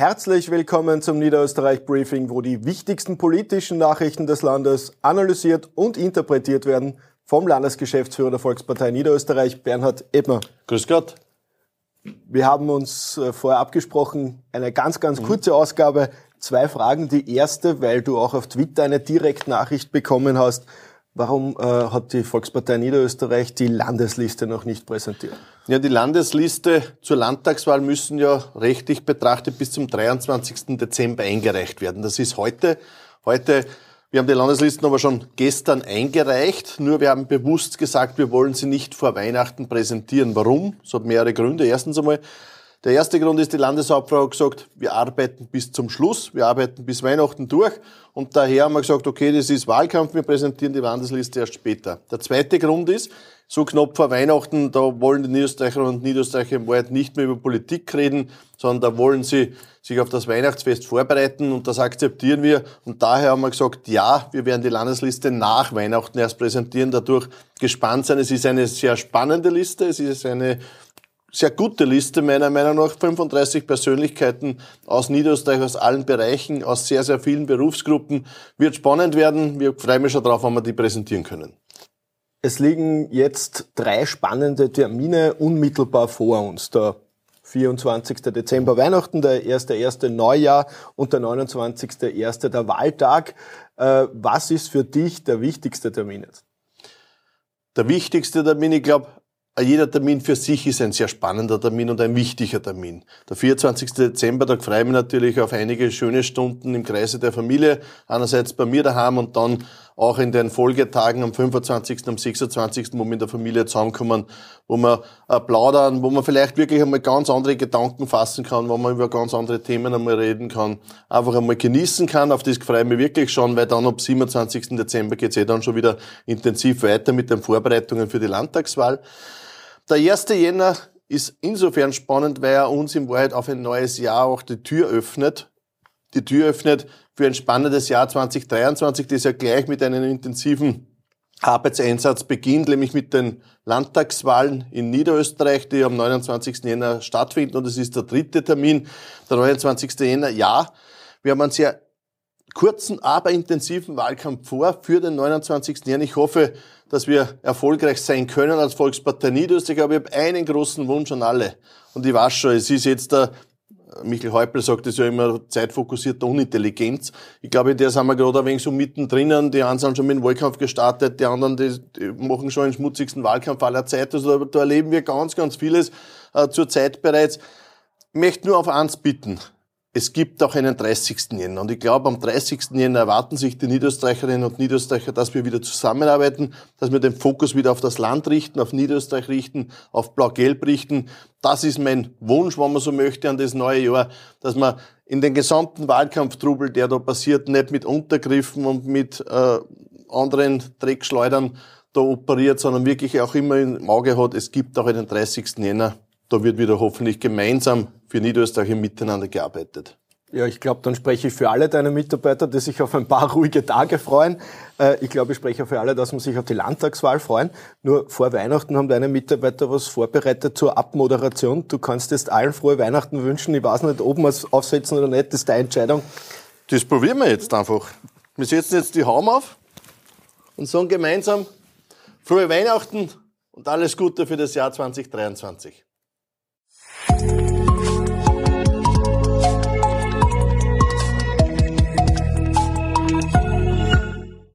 Herzlich willkommen zum Niederösterreich Briefing, wo die wichtigsten politischen Nachrichten des Landes analysiert und interpretiert werden vom Landesgeschäftsführer der Volkspartei Niederösterreich, Bernhard Ebner. Grüß Gott. Wir haben uns äh, vorher abgesprochen, eine ganz, ganz kurze Ausgabe, zwei Fragen. Die erste, weil du auch auf Twitter eine Direktnachricht bekommen hast. Warum äh, hat die Volkspartei Niederösterreich die Landesliste noch nicht präsentiert? Ja, die Landesliste zur Landtagswahl müssen ja rechtlich betrachtet bis zum 23. Dezember eingereicht werden. Das ist heute. Heute, wir haben die Landeslisten aber schon gestern eingereicht. Nur wir haben bewusst gesagt, wir wollen sie nicht vor Weihnachten präsentieren. Warum? Es hat mehrere Gründe. Erstens einmal, der erste Grund ist, die Landeshauptfrau hat gesagt, wir arbeiten bis zum Schluss, wir arbeiten bis Weihnachten durch und daher haben wir gesagt, okay, das ist Wahlkampf, wir präsentieren die Landesliste erst später. Der zweite Grund ist, so knapp vor Weihnachten, da wollen die Niederösterreicher und Niederösterreicher im Wald nicht mehr über Politik reden, sondern da wollen sie sich auf das Weihnachtsfest vorbereiten und das akzeptieren wir. Und daher haben wir gesagt, ja, wir werden die Landesliste nach Weihnachten erst präsentieren, dadurch gespannt sein. Es ist eine sehr spannende Liste, es ist eine sehr gute Liste meiner Meinung nach. 35 Persönlichkeiten aus Niederösterreich, aus allen Bereichen, aus sehr, sehr vielen Berufsgruppen. Wird spannend werden. Wir freuen mich schon drauf, wenn wir die präsentieren können. Es liegen jetzt drei spannende Termine unmittelbar vor uns. Der 24. Dezember Weihnachten, der 1.1. Neujahr und der 29.1. der Wahltag. Äh, was ist für dich der wichtigste Termin jetzt? Der wichtigste Termin, ich glaube, jeder Termin für sich ist ein sehr spannender Termin und ein wichtiger Termin. Der 24. Dezember, da freue ich mich natürlich auf einige schöne Stunden im Kreise der Familie. Einerseits bei mir daheim und dann auch in den Folgetagen am 25., am 26., wo wir in der Familie zusammenkommen, wo wir äh, plaudern, wo man vielleicht wirklich einmal ganz andere Gedanken fassen kann, wo man über ganz andere Themen einmal reden kann, einfach einmal genießen kann. Auf das freue ich mich wirklich schon, weil dann ab 27. Dezember geht's eh dann schon wieder intensiv weiter mit den Vorbereitungen für die Landtagswahl. Der 1. Jänner ist insofern spannend, weil er uns im Wahrheit auf ein neues Jahr auch die Tür öffnet. Die Tür öffnet für ein spannendes Jahr 2023, das ja gleich mit einem intensiven Arbeitseinsatz beginnt, nämlich mit den Landtagswahlen in Niederösterreich, die am 29. Jänner stattfinden. Und es ist der dritte Termin, der 29. Jänner. Ja, wir haben einen sehr kurzen, aber intensiven Wahlkampf vor für den 29. Jänner. Ich hoffe, dass wir erfolgreich sein können als Volkspartei Niederösterreich. Aber ich habe einen großen Wunsch an alle. Und ich weiß schon, es ist jetzt der Michael Häupl sagt es ja immer, zeitfokussierte Unintelligenz. Ich glaube, in der sind wir gerade ein wenig so mittendrin. Die einen sind schon mit dem Wahlkampf gestartet, die anderen die, die machen schon den schmutzigsten Wahlkampf aller Zeit. Also da, erleben wir ganz, ganz vieles äh, zur Zeit bereits. Ich möchte nur auf eins bitten es gibt auch einen 30. Jänner. Und ich glaube, am 30. Jänner erwarten sich die Niederösterreicherinnen und Niederösterreicher, dass wir wieder zusammenarbeiten, dass wir den Fokus wieder auf das Land richten, auf Niederösterreich richten, auf Blau-Gelb richten. Das ist mein Wunsch, wenn man so möchte, an das neue Jahr, dass man in den gesamten Wahlkampftrubel, der da passiert, nicht mit Untergriffen und mit äh, anderen Dreckschleudern da operiert, sondern wirklich auch immer im Auge hat, es gibt auch einen 30. Jänner da wird wieder hoffentlich gemeinsam für Niederösterreich miteinander gearbeitet. Ja, ich glaube, dann spreche ich für alle deine Mitarbeiter, die sich auf ein paar ruhige Tage freuen. Äh, ich glaube, ich spreche auch für alle, dass man sich auf die Landtagswahl freuen. Nur vor Weihnachten haben deine Mitarbeiter was vorbereitet zur Abmoderation. Du kannst jetzt allen frohe Weihnachten wünschen. Ich weiß nicht, ob wir es aufsetzen oder nicht. Das ist deine Entscheidung. Das probieren wir jetzt einfach. Wir setzen jetzt die Haum auf und sagen gemeinsam frohe Weihnachten und alles Gute für das Jahr 2023.